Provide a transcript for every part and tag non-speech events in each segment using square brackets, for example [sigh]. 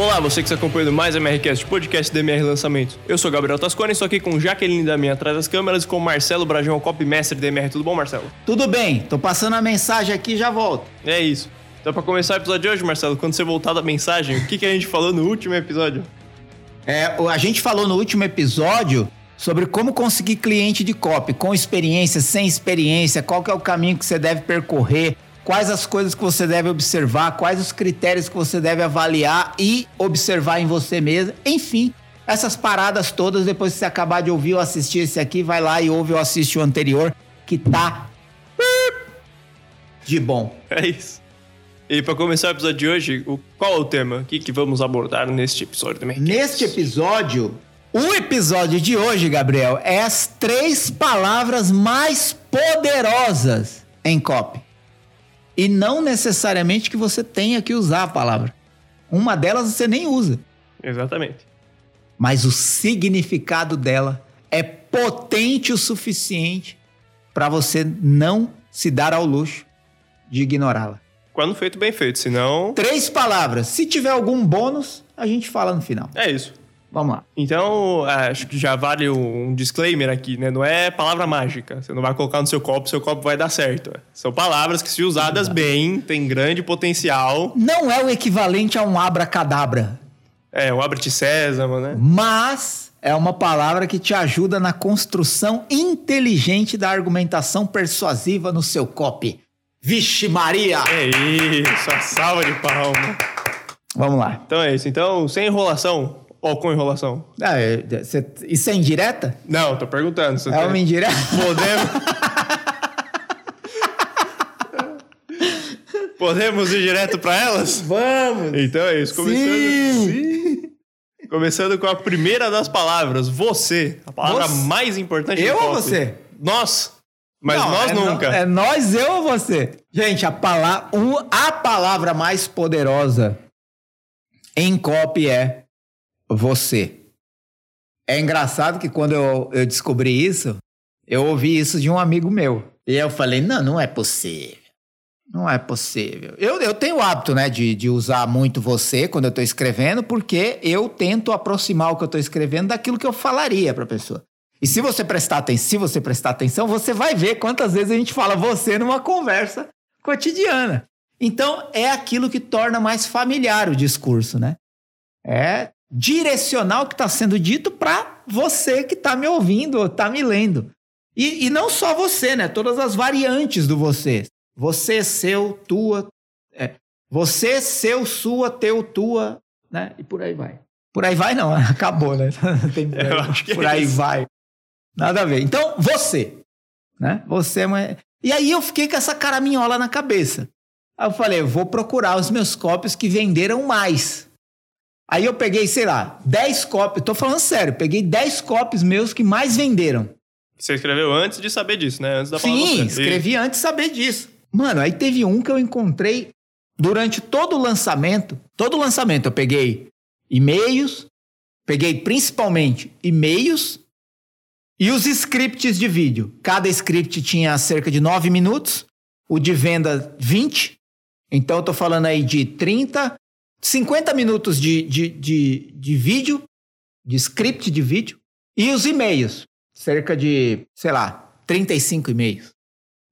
Olá, você que está acompanhando mais MRCast, podcast do MR Lançamento. Eu sou Gabriel Tascone, estou aqui com Jaqueline da minha atrás das câmeras e com Marcelo Brajão, copy mestre do MR. Tudo bom, Marcelo? Tudo bem, tô passando a mensagem aqui e já volto. É isso. Então, para começar o episódio de hoje, Marcelo, quando você voltar da mensagem, o que, que a gente falou no último episódio? É, a gente falou no último episódio sobre como conseguir cliente de copy, com experiência, sem experiência, qual que é o caminho que você deve percorrer, quais as coisas que você deve observar, quais os critérios que você deve avaliar e observar em você mesmo. Enfim, essas paradas todas, depois que você acabar de ouvir ou assistir esse aqui, vai lá e ouve ou assiste o anterior, que tá de bom. É isso. E para começar o episódio de hoje, o, qual é o tema? O que, que vamos abordar neste episódio também? Neste episódio, o episódio de hoje, Gabriel, é as três palavras mais poderosas em copy. E não necessariamente que você tenha que usar a palavra. Uma delas você nem usa. Exatamente. Mas o significado dela é potente o suficiente para você não se dar ao luxo de ignorá-la. Quando feito, bem feito, senão. Três palavras. Se tiver algum bônus, a gente fala no final. É isso. Vamos lá. Então, acho que já vale um disclaimer aqui, né? Não é palavra mágica. Você não vai colocar no seu copo, seu copo vai dar certo. São palavras que, se usadas bem, têm grande potencial. Não é o equivalente a um abracadabra. É, um abre-te sésamo, né? Mas é uma palavra que te ajuda na construção inteligente da argumentação persuasiva no seu copy. Vixe Maria! É isso, a salva de palma. Vamos lá. Então é isso. Então, sem enrolação ou com enrolação? Ah, é, cê- isso é indireta? Não, tô perguntando. É tem- uma indireta? Podemos. Podemos ir direto pra elas? Vamos! Então é isso. Começando, Sim! começando com a primeira das palavras. Você. A palavra Você. mais importante Eu ou você? Nós. Mas Não, nós é no- nunca. é nós, eu ou você? Gente, a, pala a palavra mais poderosa em copy é você. É engraçado que quando eu, eu descobri isso, eu ouvi isso de um amigo meu. E eu falei, não, não é possível. Não é possível. Eu, eu tenho o hábito, né, de, de usar muito você quando eu tô escrevendo, porque eu tento aproximar o que eu tô escrevendo daquilo que eu falaria pra pessoa. E se você prestar atenção, se você prestar atenção, você vai ver quantas vezes a gente fala você numa conversa cotidiana. Então, é aquilo que torna mais familiar o discurso, né? É direcionar o que está sendo dito para você que está me ouvindo ou está me lendo. E, e não só você, né? Todas as variantes do você. Você, seu, tua. é, você, seu, sua, teu, tua, né? E por aí vai. Por aí vai não, [laughs] acabou, né? [laughs] Tem por aí, Eu [laughs] acho que é por aí vai. Nada a ver. Então, você, né? Você é uma... E aí eu fiquei com essa caraminhola na cabeça. Aí eu falei, eu vou procurar os meus cópios que venderam mais. Aí eu peguei, sei lá, 10 cópios, tô falando sério, peguei 10 cópios meus que mais venderam. Você escreveu antes de saber disso, né? Antes da Sim, escrevi antes de saber disso. Mano, aí teve um que eu encontrei durante todo o lançamento. Todo o lançamento eu peguei e-mails, peguei principalmente e-mails e os scripts de vídeo. Cada script tinha cerca de 9 minutos, o de venda 20. Então eu tô falando aí de 30, 50 minutos de, de, de, de vídeo, de script de vídeo, e os e-mails, cerca de, sei lá, 35 e-mails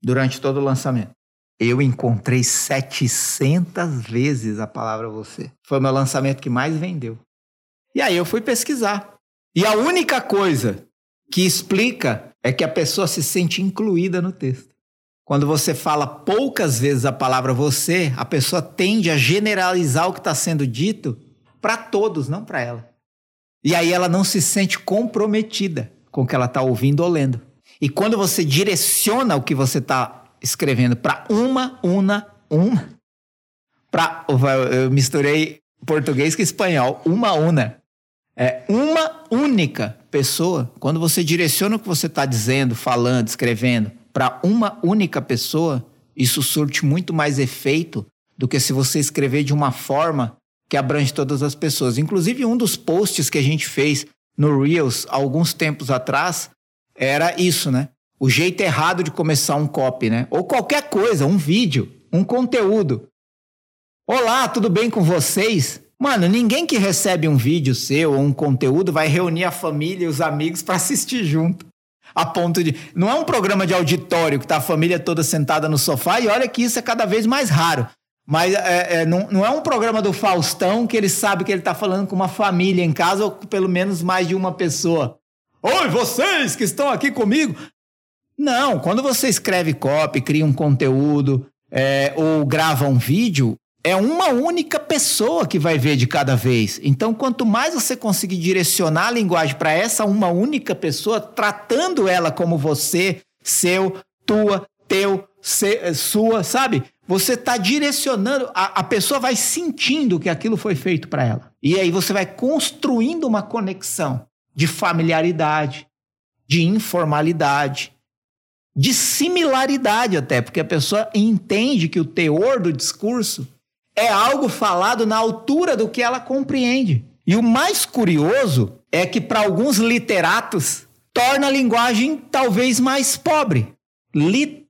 durante todo o lançamento. Eu encontrei 700 vezes a palavra você. Foi o meu lançamento que mais vendeu. E aí eu fui pesquisar. E a única coisa que explica é que a pessoa se sente incluída no texto. Quando você fala poucas vezes a palavra você, a pessoa tende a generalizar o que está sendo dito para todos, não para ela. E aí ela não se sente comprometida com o que ela está ouvindo ou lendo. E quando você direciona o que você está escrevendo para uma, una, uma, para eu misturei português com espanhol, uma una. É uma única pessoa. Quando você direciona o que você está dizendo, falando, escrevendo para uma única pessoa, isso surte muito mais efeito do que se você escrever de uma forma que abrange todas as pessoas. Inclusive, um dos posts que a gente fez no Reels alguns tempos atrás era isso, né? O jeito errado de começar um copy, né? Ou qualquer coisa, um vídeo, um conteúdo. Olá, tudo bem com vocês? Mano, ninguém que recebe um vídeo seu ou um conteúdo vai reunir a família e os amigos para assistir junto. A ponto de. Não é um programa de auditório que tá a família toda sentada no sofá, e olha que isso é cada vez mais raro. Mas é, é, não, não é um programa do Faustão que ele sabe que ele tá falando com uma família em casa, ou pelo menos mais de uma pessoa. Oi, vocês que estão aqui comigo! Não, quando você escreve copy, cria um conteúdo é, ou grava um vídeo, é uma única pessoa que vai ver de cada vez. Então, quanto mais você conseguir direcionar a linguagem para essa uma única pessoa, tratando ela como você, seu, tua, teu, se, sua, sabe? Você está direcionando, a, a pessoa vai sentindo que aquilo foi feito para ela. E aí você vai construindo uma conexão de familiaridade, de informalidade, de similaridade até, porque a pessoa entende que o teor do discurso é algo falado na altura do que ela compreende. E o mais curioso é que para alguns literatos torna a linguagem talvez mais pobre. Li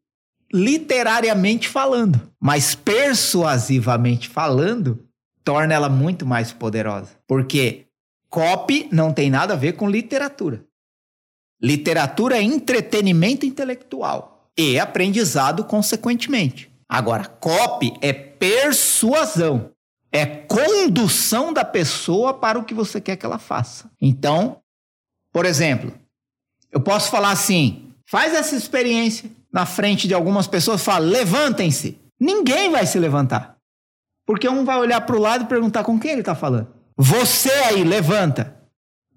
literariamente falando, mas persuasivamente falando, torna ela muito mais poderosa. Porque copy não tem nada a ver com literatura. Literatura é entretenimento intelectual e aprendizado consequentemente. Agora, copy é persuasão. É condução da pessoa para o que você quer que ela faça. Então, por exemplo, eu posso falar assim: faz essa experiência, na frente de algumas pessoas fala: levantem-se. Ninguém vai se levantar. Porque um vai olhar para o lado e perguntar com quem ele está falando. Você aí, levanta.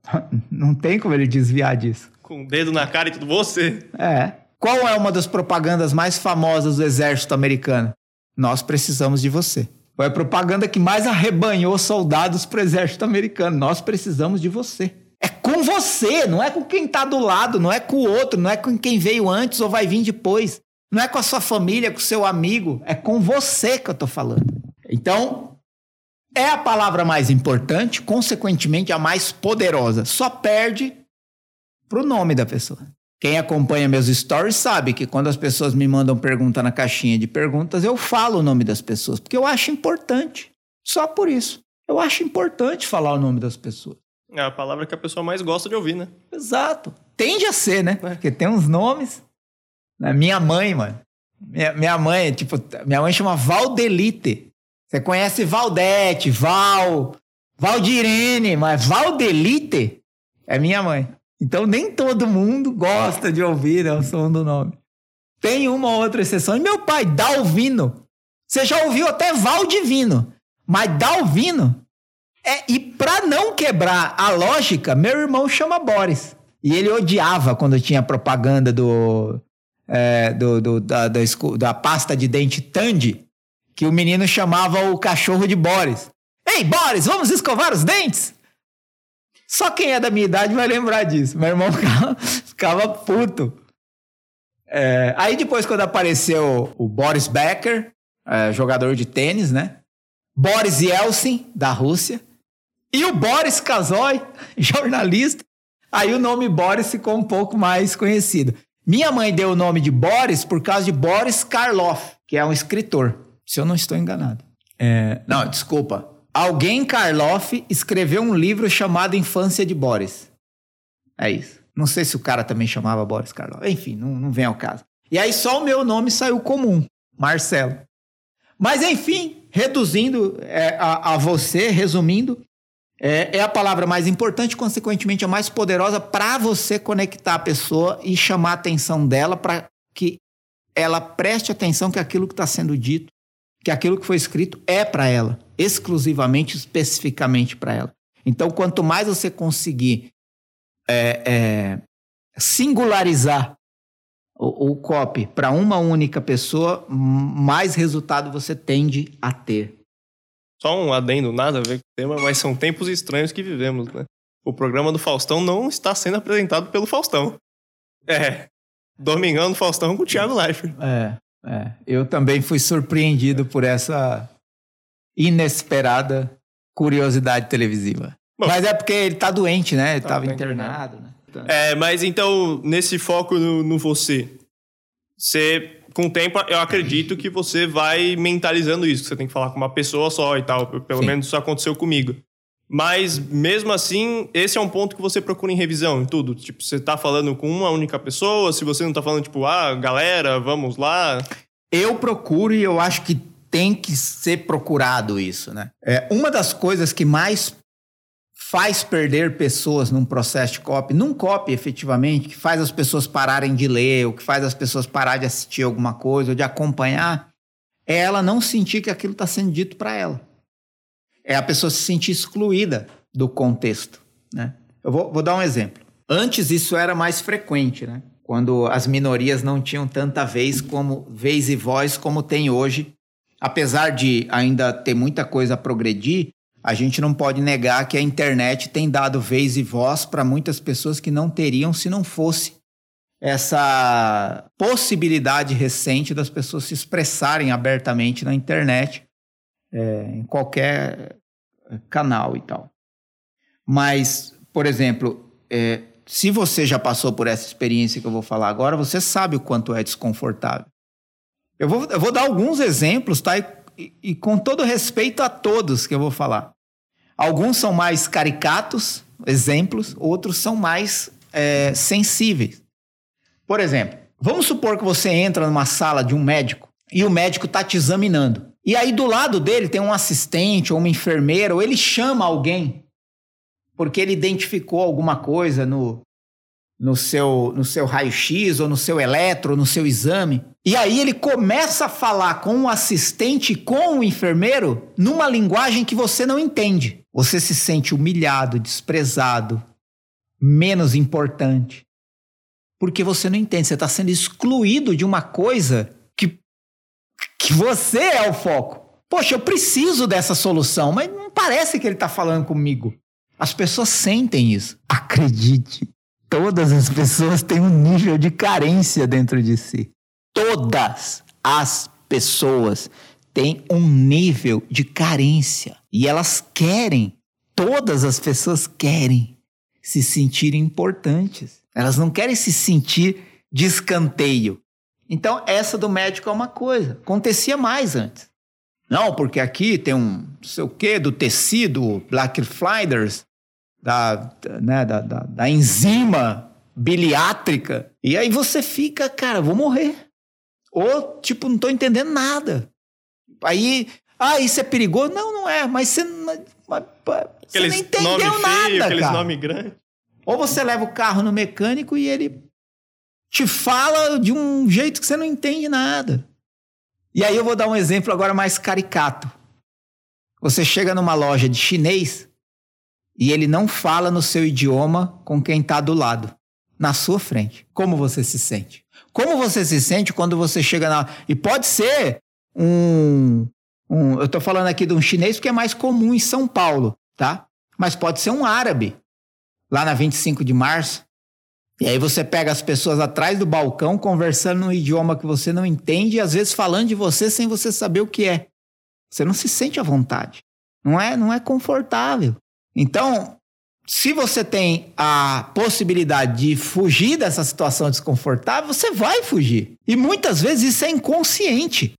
[laughs] Não tem como ele desviar disso. Com o dedo na cara e tudo, você. É. Qual é uma das propagandas mais famosas do exército americano? Nós precisamos de você. Foi a propaganda que mais arrebanhou soldados para o exército americano. Nós precisamos de você. É com você, não é com quem está do lado, não é com o outro, não é com quem veio antes ou vai vir depois. Não é com a sua família, com o seu amigo, é com você que eu estou falando. Então, é a palavra mais importante, consequentemente a mais poderosa. Só perde pro nome da pessoa. Quem acompanha meus stories sabe que quando as pessoas me mandam pergunta na caixinha de perguntas, eu falo o nome das pessoas, porque eu acho importante. Só por isso. Eu acho importante falar o nome das pessoas. É a palavra que a pessoa mais gosta de ouvir, né? Exato. Tende a ser, né? É. Porque tem uns nomes. Né? Minha mãe, mano. Minha, minha mãe, tipo, minha mãe chama Valdelite. Você conhece Valdete, Val, Valdirene, mas Valdelite é minha mãe. Então nem todo mundo gosta de ouvir né, o som do nome. Tem uma ou outra exceção. E meu pai, Dalvino. Você já ouviu até Valdivino. Mas Dalvino é, e para não quebrar a lógica, meu irmão chama Boris. E ele odiava quando tinha propaganda do, é, do, do da, da, da, pasta de dente Tandy, que o menino chamava o cachorro de Boris. Ei, Boris, vamos escovar os dentes? Só quem é da minha idade vai lembrar disso. Meu irmão [laughs] ficava, ficava puto. É, aí depois, quando apareceu o Boris Becker, é, jogador de tênis, né? Boris Yeltsin, da Rússia. E o Boris Kazoy, [laughs] jornalista, aí o nome Boris ficou um pouco mais conhecido. Minha mãe deu o nome de Boris por causa de Boris Karloff, que é um escritor, se eu não estou enganado. É, não, desculpa. Alguém Karloff escreveu um livro chamado Infância de Boris. É isso. Não sei se o cara também chamava Boris Karloff. Enfim, não, não vem ao caso. E aí só o meu nome saiu comum, Marcelo. Mas enfim, reduzindo é, a, a você, resumindo, é, é a palavra mais importante, consequentemente a mais poderosa para você conectar a pessoa e chamar a atenção dela para que ela preste atenção que aquilo que está sendo dito, que aquilo que foi escrito é para ela, exclusivamente, especificamente para ela. Então, quanto mais você conseguir é, é, singularizar o, o copy para uma única pessoa, mais resultado você tende a ter. Só um adendo, nada a ver com o tema, mas são tempos estranhos que vivemos, né? O programa do Faustão não está sendo apresentado pelo Faustão. É. Domingão do Faustão com o Thiago Leifert. É, é. Eu também fui surpreendido por essa inesperada curiosidade televisiva. Bom, mas é porque ele tá doente, né? Ele tá estava internado, né? Então... É, mas então, nesse foco no, no você, você, com o tempo, eu acredito que você vai mentalizando isso, que você tem que falar com uma pessoa só e tal. Pelo Sim. menos isso aconteceu comigo. Mas, mesmo assim, esse é um ponto que você procura em revisão, em tudo. Tipo, você tá falando com uma única pessoa, se você não tá falando, tipo, ah, galera, vamos lá. Eu procuro e eu acho que tem que ser procurado isso, né? É, uma das coisas que mais faz perder pessoas num processo de copy, num copy efetivamente, que faz as pessoas pararem de ler, ou que faz as pessoas parar de assistir alguma coisa, ou de acompanhar, é ela não sentir que aquilo está sendo dito para ela. É a pessoa se sentir excluída do contexto, né? Eu vou, vou dar um exemplo. Antes isso era mais frequente, né? Quando as minorias não tinham tanta vez como vez e voz como tem hoje. Apesar de ainda ter muita coisa a progredir, a gente não pode negar que a internet tem dado vez e voz para muitas pessoas que não teriam se não fosse essa possibilidade recente das pessoas se expressarem abertamente na internet, é, em qualquer canal e tal. Mas, por exemplo, é, se você já passou por essa experiência que eu vou falar agora, você sabe o quanto é desconfortável. Eu vou, eu vou dar alguns exemplos, tá? E, e, e com todo respeito a todos que eu vou falar. Alguns são mais caricatos, exemplos, outros são mais é, sensíveis. Por exemplo, vamos supor que você entra numa sala de um médico e o médico está te examinando. E aí do lado dele tem um assistente ou uma enfermeira, ou ele chama alguém porque ele identificou alguma coisa no, no seu, no seu raio-x, ou no seu eletro, no seu exame. E aí ele começa a falar com o assistente, com o enfermeiro, numa linguagem que você não entende. Você se sente humilhado, desprezado, menos importante. Porque você não entende, você está sendo excluído de uma coisa que, que você é o foco. Poxa, eu preciso dessa solução, mas não parece que ele está falando comigo. As pessoas sentem isso. Acredite, todas as pessoas têm um nível de carência dentro de si. Todas as pessoas têm um nível de carência. E elas querem, todas as pessoas querem se sentirem importantes. Elas não querem se sentir de escanteio. Então, essa do médico é uma coisa. Acontecia mais antes. Não, porque aqui tem um não sei o quê do tecido, Black Flyders, da, né, da, da, da enzima biliátrica. E aí você fica, cara, vou morrer. Ou, tipo, não tô entendendo nada. Aí, ah, isso é perigoso? Não, não é, mas você, mas, você não entendeu nada, feio, aqueles cara. nome grande. Ou você leva o carro no mecânico e ele te fala de um jeito que você não entende nada. E aí eu vou dar um exemplo agora mais caricato. Você chega numa loja de chinês e ele não fala no seu idioma com quem está do lado, na sua frente. Como você se sente? Como você se sente quando você chega na. E pode ser um. um eu estou falando aqui de um chinês porque é mais comum em São Paulo, tá? Mas pode ser um árabe, lá na 25 de março. E aí você pega as pessoas atrás do balcão conversando num idioma que você não entende e às vezes falando de você sem você saber o que é. Você não se sente à vontade. Não é, não é confortável. Então, se você tem a possibilidade de fugir dessa situação desconfortável, você vai fugir. E muitas vezes isso é inconsciente.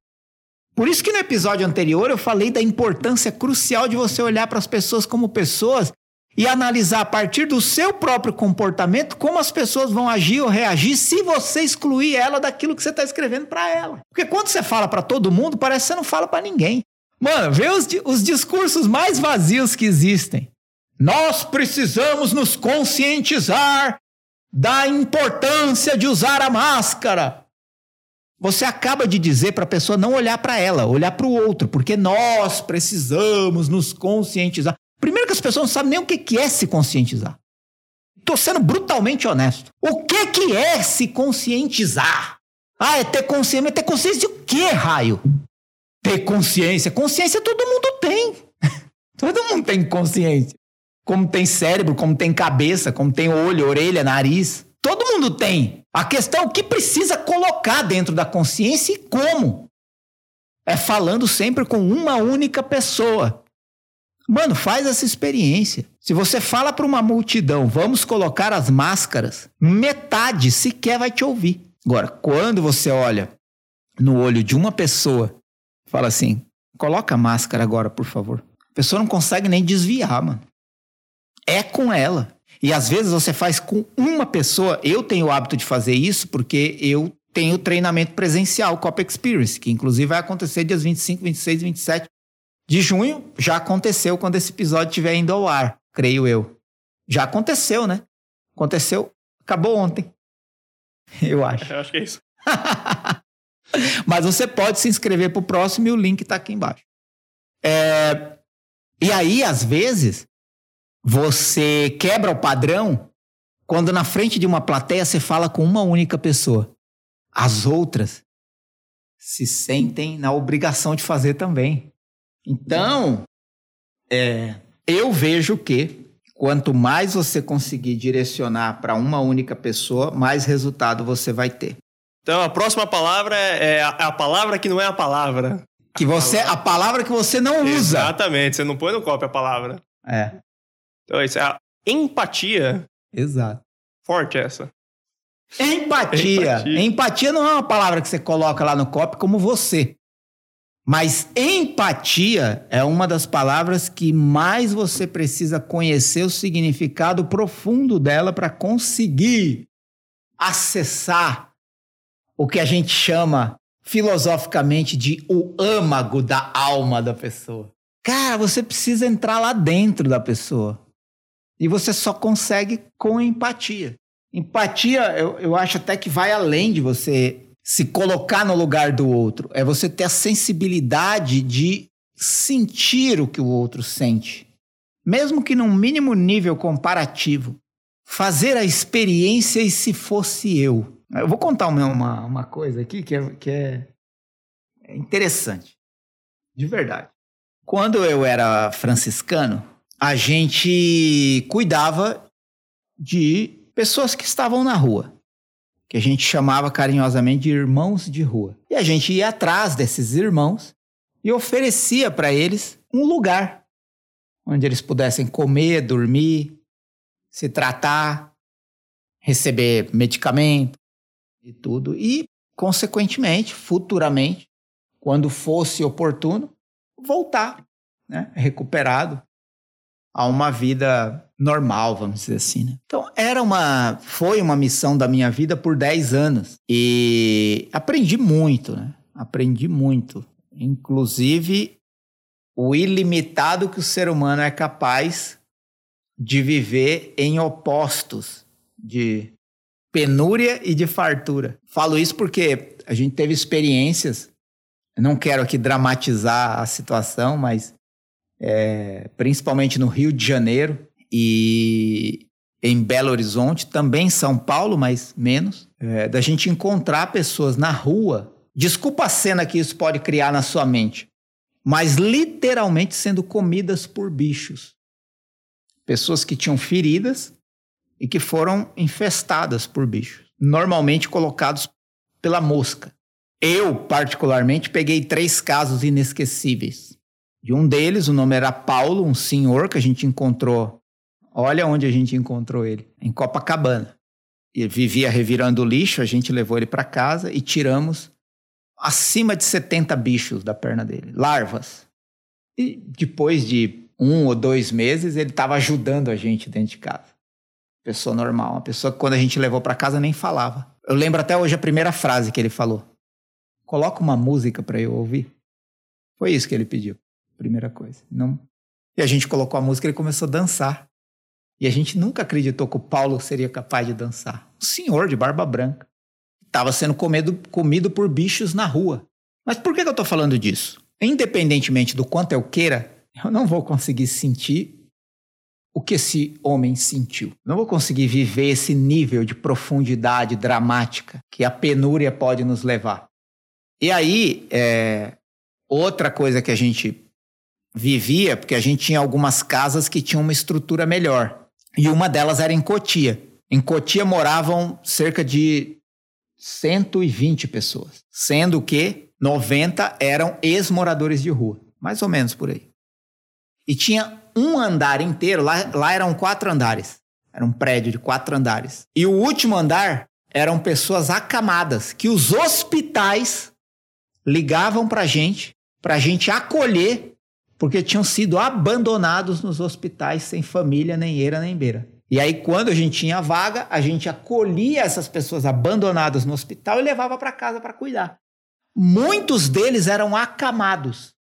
Por isso que no episódio anterior eu falei da importância crucial de você olhar para as pessoas como pessoas e analisar a partir do seu próprio comportamento como as pessoas vão agir ou reagir se você excluir ela daquilo que você está escrevendo para ela. Porque quando você fala para todo mundo, parece que você não fala para ninguém. Mano, vê os, os discursos mais vazios que existem. Nós precisamos nos conscientizar da importância de usar a máscara. Você acaba de dizer para a pessoa não olhar para ela, olhar para o outro, porque nós precisamos nos conscientizar. Primeiro que as pessoas não sabem nem o que é se conscientizar. Estou sendo brutalmente honesto. O que que é se conscientizar? Ah, é ter consciência. Mas ter consciência de quê, raio? Ter consciência. Consciência todo mundo tem. [laughs] todo mundo tem consciência. Como tem cérebro, como tem cabeça, como tem olho, orelha, nariz. Todo mundo tem. A questão é o que precisa colocar dentro da consciência e como. É falando sempre com uma única pessoa. Mano, faz essa experiência. Se você fala para uma multidão, vamos colocar as máscaras, metade sequer vai te ouvir. Agora, quando você olha no olho de uma pessoa, fala assim: coloca a máscara agora, por favor. A pessoa não consegue nem desviar, mano. É com ela. E às vezes você faz com uma pessoa. Eu tenho o hábito de fazer isso porque eu tenho treinamento presencial, Cop Experience, que inclusive vai acontecer dias 25, 26 e 27 de junho. Já aconteceu quando esse episódio estiver indo ao ar, creio eu. Já aconteceu, né? Aconteceu, acabou ontem. [laughs] Eu acho. Eu acho que é isso. [laughs] Mas você pode se inscrever para o próximo e o link está aqui embaixo. É, e aí, às vezes, você quebra o padrão quando na frente de uma plateia você fala com uma única pessoa. As outras se sentem na obrigação de fazer também. Então, é, eu vejo que quanto mais você conseguir direcionar para uma única pessoa, mais resultado você vai ter. Então a próxima palavra é, é a, é a palavra que não é a palavra. Que você, a palavra que você não usa. Exatamente, você não põe no copo a palavra. É. Então isso é a empatia. Exato. Forte essa. Empatia. empatia. Empatia não é uma palavra que você coloca lá no copo como você. Mas empatia é uma das palavras que mais você precisa conhecer o significado profundo dela para conseguir acessar o que a gente chama filosoficamente de o âmago da alma da pessoa. Cara, você precisa entrar lá dentro da pessoa. E você só consegue com empatia. Empatia, eu, eu acho até que vai além de você se colocar no lugar do outro. É você ter a sensibilidade de sentir o que o outro sente. Mesmo que num mínimo nível comparativo. Fazer a experiência e se fosse eu. Eu vou contar uma, uma, uma coisa aqui que, é, que é, é interessante. De verdade. Quando eu era franciscano, a gente cuidava de pessoas que estavam na rua, que a gente chamava carinhosamente de irmãos de rua. E a gente ia atrás desses irmãos e oferecia para eles um lugar onde eles pudessem comer, dormir, se tratar, receber medicamento, e tudo. E, consequentemente, futuramente, quando fosse oportuno, voltar, né? recuperado a uma vida normal, vamos dizer assim. Né? Então, era uma, foi uma missão da minha vida por 10 anos. E aprendi muito, né? Aprendi muito. Inclusive, o ilimitado que o ser humano é capaz de viver em opostos de penúria e de fartura. Falo isso porque a gente teve experiências, não quero aqui dramatizar a situação, mas é, principalmente no Rio de Janeiro e em Belo Horizonte, também São Paulo, mas menos, é, da gente encontrar pessoas na rua. Desculpa a cena que isso pode criar na sua mente, mas literalmente sendo comidas por bichos. Pessoas que tinham feridas e que foram infestadas por bichos, normalmente colocados pela mosca. Eu, particularmente, peguei três casos inesquecíveis. De um deles, o nome era Paulo, um senhor que a gente encontrou. Olha onde a gente encontrou ele, em Copacabana. Ele vivia revirando lixo, a gente levou ele para casa e tiramos acima de 70 bichos da perna dele, larvas. E depois de um ou dois meses, ele estava ajudando a gente dentro de casa. Pessoa normal, uma pessoa que quando a gente levou para casa nem falava. Eu lembro até hoje a primeira frase que ele falou. Coloca uma música para eu ouvir. Foi isso que ele pediu. Primeira coisa. Não. E a gente colocou a música e ele começou a dançar. E a gente nunca acreditou que o Paulo seria capaz de dançar. Um senhor de barba branca. Estava sendo comido, comido por bichos na rua. Mas por que, que eu estou falando disso? Independentemente do quanto eu queira, eu não vou conseguir sentir o que esse homem sentiu. Não vou conseguir viver esse nível de profundidade dramática que a penúria pode nos levar. E aí, é, outra coisa que a gente vivia, porque a gente tinha algumas casas que tinham uma estrutura melhor. E uma delas era em Cotia. Em Cotia moravam cerca de 120 pessoas, sendo que 90 eram ex-moradores de rua, mais ou menos por aí. E tinha um andar inteiro, lá, lá eram quatro andares. Era um prédio de quatro andares. E o último andar eram pessoas acamadas que os hospitais ligavam para gente, para gente acolher, porque tinham sido abandonados nos hospitais sem família, nem eira, nem beira. E aí, quando a gente tinha vaga, a gente acolhia essas pessoas abandonadas no hospital e levava para casa para cuidar. Muitos deles eram acamados.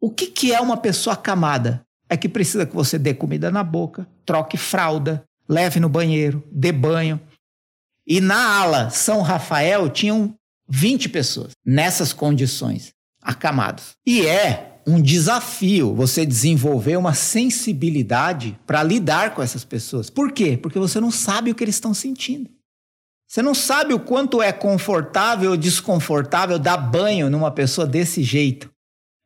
O que, que é uma pessoa acamada? É que precisa que você dê comida na boca, troque fralda, leve no banheiro, dê banho. E na ala São Rafael tinham 20 pessoas nessas condições, acamados. E é um desafio você desenvolver uma sensibilidade para lidar com essas pessoas. Por quê? Porque você não sabe o que eles estão sentindo. Você não sabe o quanto é confortável ou desconfortável dar banho numa pessoa desse jeito.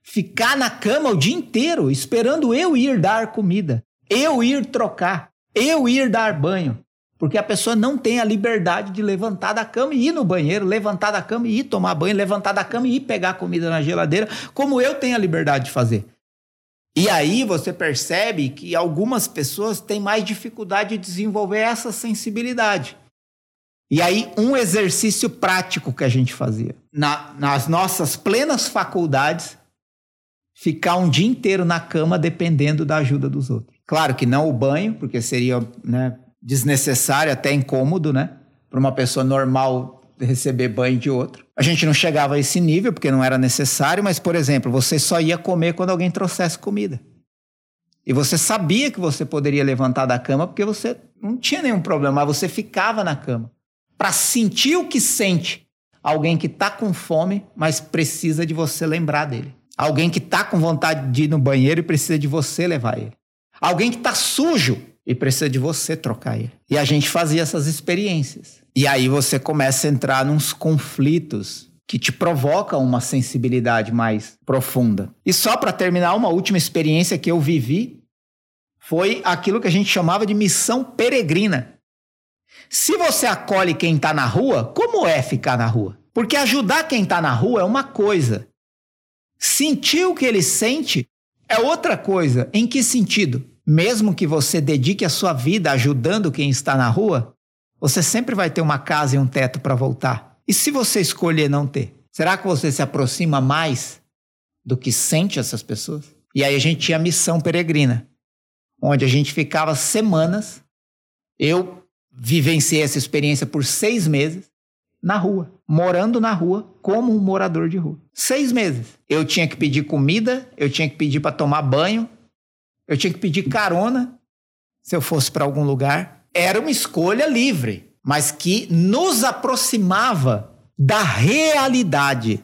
Ficar na cama o dia inteiro esperando eu ir dar comida, eu ir trocar, eu ir dar banho. Porque a pessoa não tem a liberdade de levantar da cama e ir no banheiro, levantar da cama e ir tomar banho, levantar da cama e ir pegar comida na geladeira, como eu tenho a liberdade de fazer. E aí você percebe que algumas pessoas têm mais dificuldade de desenvolver essa sensibilidade. E aí, um exercício prático que a gente fazia. Na, nas nossas plenas faculdades, ficar um dia inteiro na cama dependendo da ajuda dos outros. Claro que não o banho, porque seria né, desnecessário, até incômodo, né? Para uma pessoa normal receber banho de outro. A gente não chegava a esse nível porque não era necessário, mas, por exemplo, você só ia comer quando alguém trouxesse comida. E você sabia que você poderia levantar da cama porque você não tinha nenhum problema, mas você ficava na cama. Para sentir o que sente alguém que está com fome, mas precisa de você lembrar dele. Alguém que está com vontade de ir no banheiro e precisa de você levar ele. Alguém que está sujo e precisa de você trocar ele. E a gente fazia essas experiências. E aí você começa a entrar nos conflitos que te provocam uma sensibilidade mais profunda. E só para terminar, uma última experiência que eu vivi foi aquilo que a gente chamava de missão peregrina. Se você acolhe quem está na rua, como é ficar na rua? Porque ajudar quem está na rua é uma coisa. Sentir o que ele sente é outra coisa. Em que sentido? Mesmo que você dedique a sua vida ajudando quem está na rua, você sempre vai ter uma casa e um teto para voltar. E se você escolher não ter? Será que você se aproxima mais do que sente essas pessoas? E aí a gente tinha a missão peregrina, onde a gente ficava semanas. Eu vivenciei essa experiência por seis meses na rua, morando na rua como um morador de rua. Seis meses. Eu tinha que pedir comida, eu tinha que pedir para tomar banho, eu tinha que pedir carona se eu fosse para algum lugar. Era uma escolha livre, mas que nos aproximava da realidade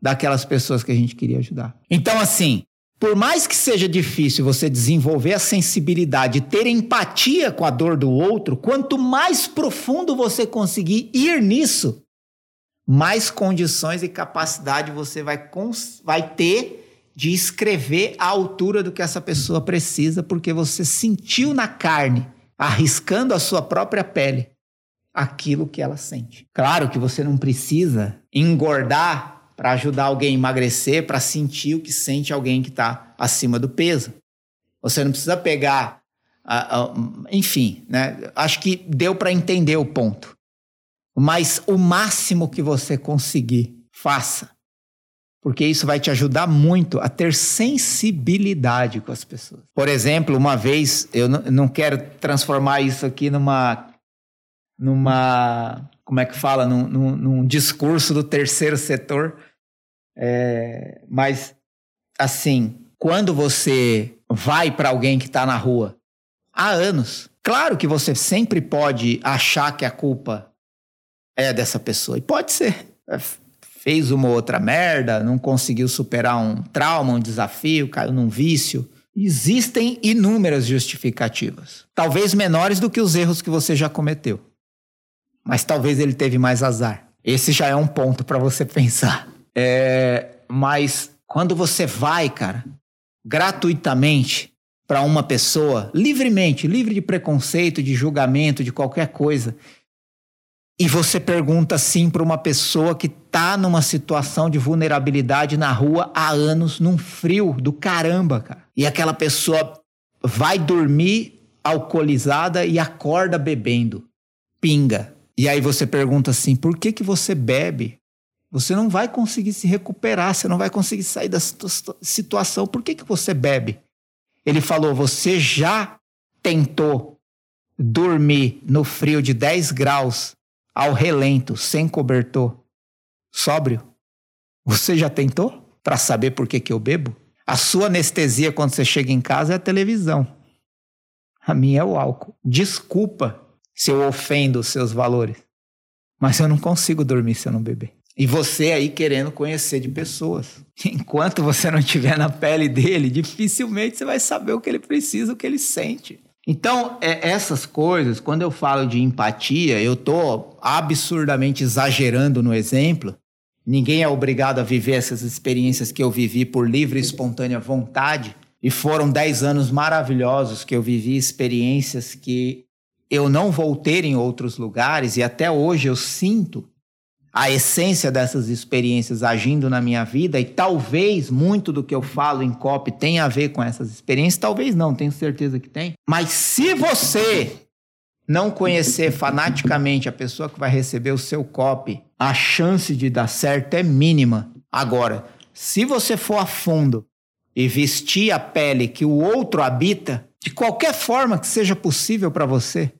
daquelas pessoas que a gente queria ajudar. Então, assim, por mais que seja difícil você desenvolver a sensibilidade, ter empatia com a dor do outro, quanto mais profundo você conseguir ir nisso, mais condições e capacidade você vai, vai ter de escrever à altura do que essa pessoa precisa, porque você sentiu na carne, arriscando a sua própria pele, aquilo que ela sente. Claro que você não precisa engordar para ajudar alguém a emagrecer, para sentir o que sente alguém que está acima do peso. Você não precisa pegar. Enfim, né? acho que deu para entender o ponto. Mas o máximo que você conseguir, faça porque isso vai te ajudar muito a ter sensibilidade com as pessoas. Por exemplo, uma vez, eu não quero transformar isso aqui numa. numa como é que fala? Num, num, num discurso do terceiro setor. É, mas, assim, quando você vai para alguém que está na rua há anos, claro que você sempre pode achar que a culpa é dessa pessoa. E pode ser. Fez uma outra merda, não conseguiu superar um trauma, um desafio, caiu num vício. Existem inúmeras justificativas, talvez menores do que os erros que você já cometeu. Mas talvez ele teve mais azar. Esse já é um ponto para você [laughs] pensar. É, mas quando você vai, cara, gratuitamente para uma pessoa, livremente, livre de preconceito, de julgamento, de qualquer coisa, e você pergunta assim para uma pessoa que está numa situação de vulnerabilidade na rua há anos, num frio do caramba, cara. E aquela pessoa vai dormir alcoolizada e acorda bebendo. Pinga. E aí você pergunta assim: por que, que você bebe? Você não vai conseguir se recuperar, você não vai conseguir sair da situação. Por que, que você bebe? Ele falou: você já tentou dormir no frio de 10 graus ao relento, sem cobertor, sóbrio? Você já tentou para saber por que, que eu bebo? A sua anestesia quando você chega em casa é a televisão. A minha é o álcool. Desculpa se eu ofendo os seus valores, mas eu não consigo dormir se eu não beber. E você aí querendo conhecer de pessoas. Enquanto você não estiver na pele dele, dificilmente você vai saber o que ele precisa, o que ele sente. Então, é, essas coisas, quando eu falo de empatia, eu estou absurdamente exagerando no exemplo. Ninguém é obrigado a viver essas experiências que eu vivi por livre e espontânea vontade. E foram dez anos maravilhosos que eu vivi experiências que eu não vou ter em outros lugares, e até hoje eu sinto a essência dessas experiências agindo na minha vida e talvez muito do que eu falo em COP tenha a ver com essas experiências, talvez não, tenho certeza que tem. Mas se você não conhecer fanaticamente a pessoa que vai receber o seu COP, a chance de dar certo é mínima. Agora, se você for a fundo e vestir a pele que o outro habita, de qualquer forma que seja possível para você,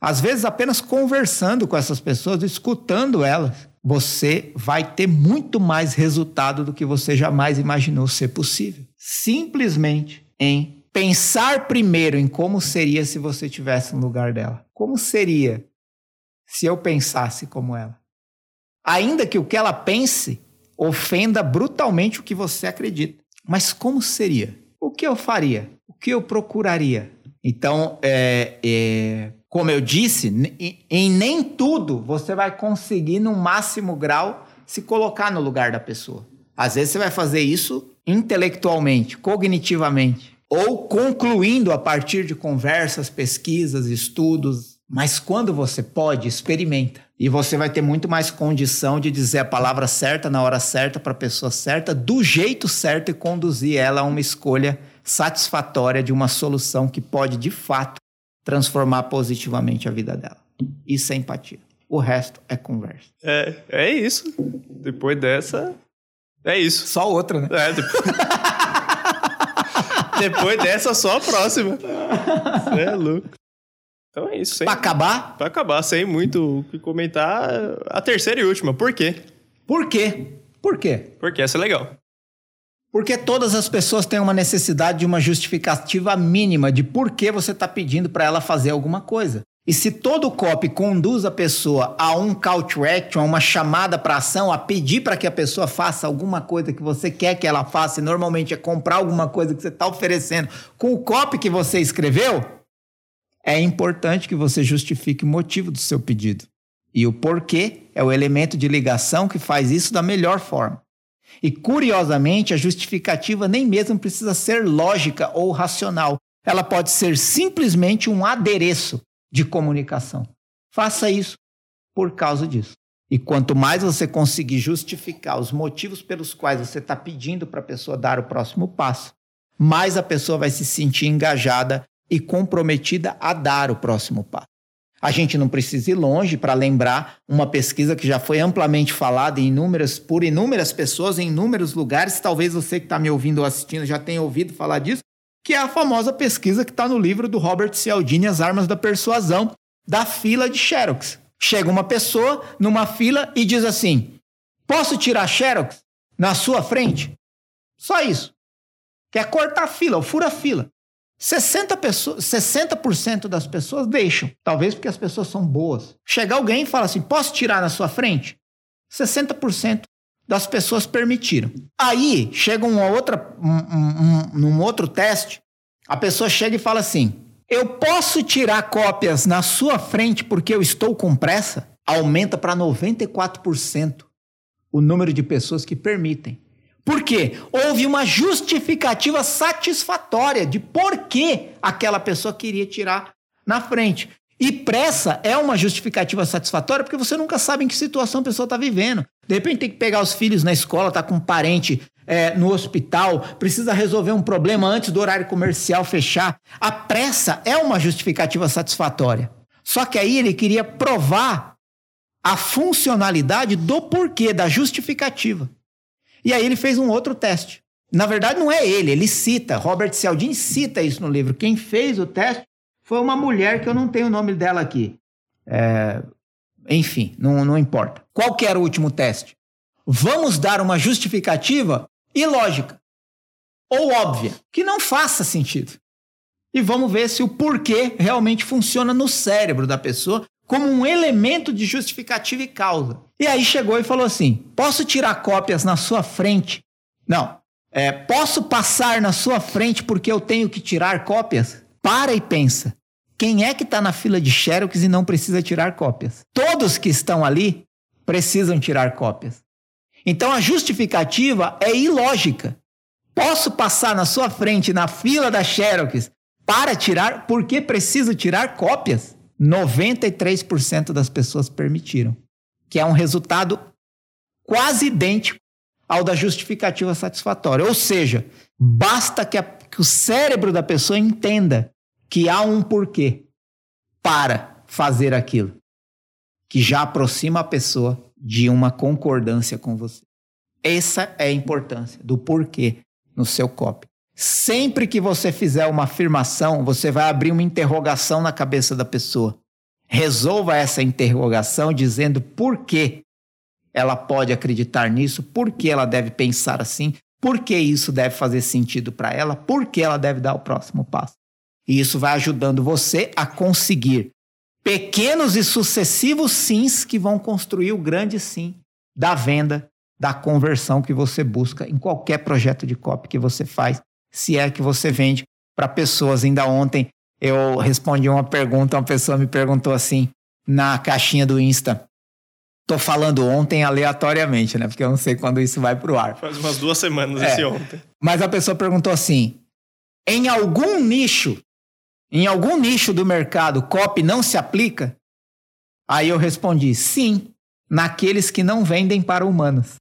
às vezes apenas conversando com essas pessoas, escutando elas, você vai ter muito mais resultado do que você jamais imaginou ser possível. Simplesmente em pensar primeiro em como seria se você estivesse no lugar dela. Como seria se eu pensasse como ela? Ainda que o que ela pense ofenda brutalmente o que você acredita. Mas como seria? O que eu faria? O que eu procuraria? Então, é, é, como eu disse, em nem tudo você vai conseguir, no máximo grau, se colocar no lugar da pessoa. Às vezes você vai fazer isso intelectualmente, cognitivamente, ou concluindo a partir de conversas, pesquisas, estudos. Mas quando você pode, experimenta. E você vai ter muito mais condição de dizer a palavra certa na hora certa para a pessoa certa, do jeito certo e conduzir ela a uma escolha satisfatória de uma solução que pode, de fato, transformar positivamente a vida dela. Isso é empatia. O resto é conversa. É, é isso. Depois dessa, é isso. Só outra, né? É, depois... [laughs] depois dessa, só a próxima. Você é louco. Então é isso. Sem... Pra acabar? Pra acabar, sem muito o que comentar, a terceira e última. Por quê? Por quê? Por quê? Porque essa é legal. Porque todas as pessoas têm uma necessidade de uma justificativa mínima de por que você está pedindo para ela fazer alguma coisa. E se todo copy conduz a pessoa a um call to action, a uma chamada para ação, a pedir para que a pessoa faça alguma coisa que você quer que ela faça, e normalmente é comprar alguma coisa que você está oferecendo com o copy que você escreveu, é importante que você justifique o motivo do seu pedido. E o porquê é o elemento de ligação que faz isso da melhor forma. E curiosamente, a justificativa nem mesmo precisa ser lógica ou racional. Ela pode ser simplesmente um adereço de comunicação. Faça isso por causa disso. E quanto mais você conseguir justificar os motivos pelos quais você está pedindo para a pessoa dar o próximo passo, mais a pessoa vai se sentir engajada e comprometida a dar o próximo passo. A gente não precisa ir longe para lembrar uma pesquisa que já foi amplamente falada inúmeras, por inúmeras pessoas em inúmeros lugares. Talvez você que está me ouvindo ou assistindo já tenha ouvido falar disso, que é a famosa pesquisa que está no livro do Robert Cialdini, As Armas da Persuasão, da fila de Xerox. Chega uma pessoa numa fila e diz assim: Posso tirar Xerox na sua frente? Só isso. Quer cortar a fila, ou fura a fila. 60%, pessoas, 60 das pessoas deixam. Talvez porque as pessoas são boas. Chega alguém e fala assim: posso tirar na sua frente? 60% das pessoas permitiram. Aí chega uma outra, um, um, um, num outro teste, a pessoa chega e fala assim: eu posso tirar cópias na sua frente porque eu estou com pressa? Aumenta para 94% o número de pessoas que permitem. Por quê? Houve uma justificativa satisfatória de por que aquela pessoa queria tirar na frente. E pressa é uma justificativa satisfatória porque você nunca sabe em que situação a pessoa está vivendo. De repente tem que pegar os filhos na escola, tá com um parente é, no hospital, precisa resolver um problema antes do horário comercial fechar. A pressa é uma justificativa satisfatória. Só que aí ele queria provar a funcionalidade do porquê, da justificativa. E aí ele fez um outro teste. Na verdade, não é ele, ele cita, Robert Cialdini cita isso no livro. Quem fez o teste foi uma mulher que eu não tenho o nome dela aqui. É, enfim, não, não importa. Qual que era o último teste? Vamos dar uma justificativa ilógica ou óbvia, que não faça sentido. E vamos ver se o porquê realmente funciona no cérebro da pessoa como um elemento de justificativa e causa. E aí chegou e falou assim: posso tirar cópias na sua frente? Não. É, posso passar na sua frente porque eu tenho que tirar cópias? Para e pensa. Quem é que está na fila de Xerox e não precisa tirar cópias? Todos que estão ali precisam tirar cópias. Então a justificativa é ilógica. Posso passar na sua frente na fila da Xerox para tirar porque preciso tirar cópias? 93% das pessoas permitiram, que é um resultado quase idêntico ao da justificativa satisfatória. Ou seja, basta que, a, que o cérebro da pessoa entenda que há um porquê para fazer aquilo, que já aproxima a pessoa de uma concordância com você. Essa é a importância do porquê no seu copy. Sempre que você fizer uma afirmação, você vai abrir uma interrogação na cabeça da pessoa. Resolva essa interrogação dizendo por que ela pode acreditar nisso, por que ela deve pensar assim, por que isso deve fazer sentido para ela, por que ela deve dar o próximo passo. E isso vai ajudando você a conseguir pequenos e sucessivos sims que vão construir o grande sim da venda, da conversão que você busca em qualquer projeto de copy que você faz, se é que você vende para pessoas. Ainda ontem eu respondi uma pergunta, uma pessoa me perguntou assim na caixinha do Insta. Tô falando ontem aleatoriamente, né? Porque eu não sei quando isso vai pro ar. Faz umas duas semanas é, esse ontem. Mas a pessoa perguntou assim: em algum nicho em algum nicho do mercado, copy não se aplica? Aí eu respondi: sim, naqueles que não vendem para humanos.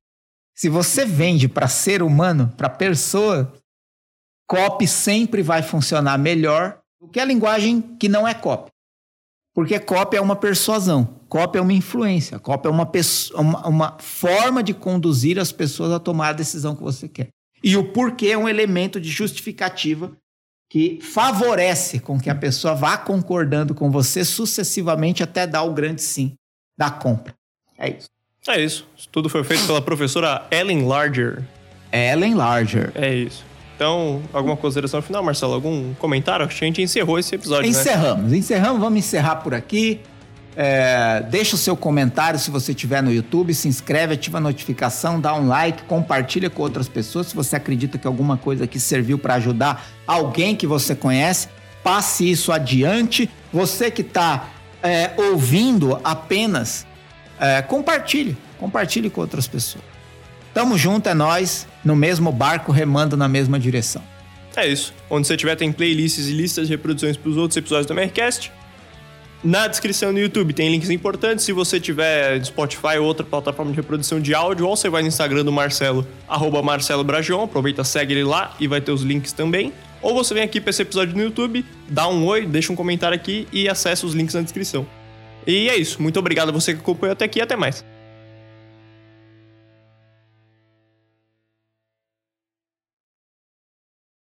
Se você vende para ser humano, para pessoa, copy sempre vai funcionar melhor do que a linguagem que não é copy. Porque copy é uma persuasão, copy é uma influência, copy é uma, uma, uma forma de conduzir as pessoas a tomar a decisão que você quer. E o porquê é um elemento de justificativa que favorece com que a pessoa vá concordando com você sucessivamente até dar o grande sim da compra. É isso. É isso. Isso tudo foi feito pela professora Ellen Larger. Ellen Larger. É isso. Então, alguma consideração final, Marcelo? Algum comentário? Acho que a gente encerrou esse episódio, né? Encerramos. Né? Encerramos. Vamos encerrar por aqui. É, deixa o seu comentário se você estiver no YouTube, se inscreve, ativa a notificação, dá um like, compartilha com outras pessoas. Se você acredita que alguma coisa aqui serviu para ajudar alguém que você conhece, passe isso adiante. Você que está é, ouvindo apenas, é, compartilhe, compartilhe com outras pessoas. Tamo junto, é nós, no mesmo barco, remando na mesma direção. É isso. Onde você tiver tem playlists e listas de reproduções para os outros episódios do Mercast. Na descrição do YouTube tem links importantes. Se você tiver Spotify ou outra plataforma de reprodução de áudio, ou você vai no Instagram do Marcelo, arroba Marcelo Bragion, aproveita, segue ele lá e vai ter os links também. Ou você vem aqui para esse episódio no YouTube, dá um oi, deixa um comentário aqui e acessa os links na descrição. E é isso. Muito obrigado a você que acompanhou até aqui e até mais.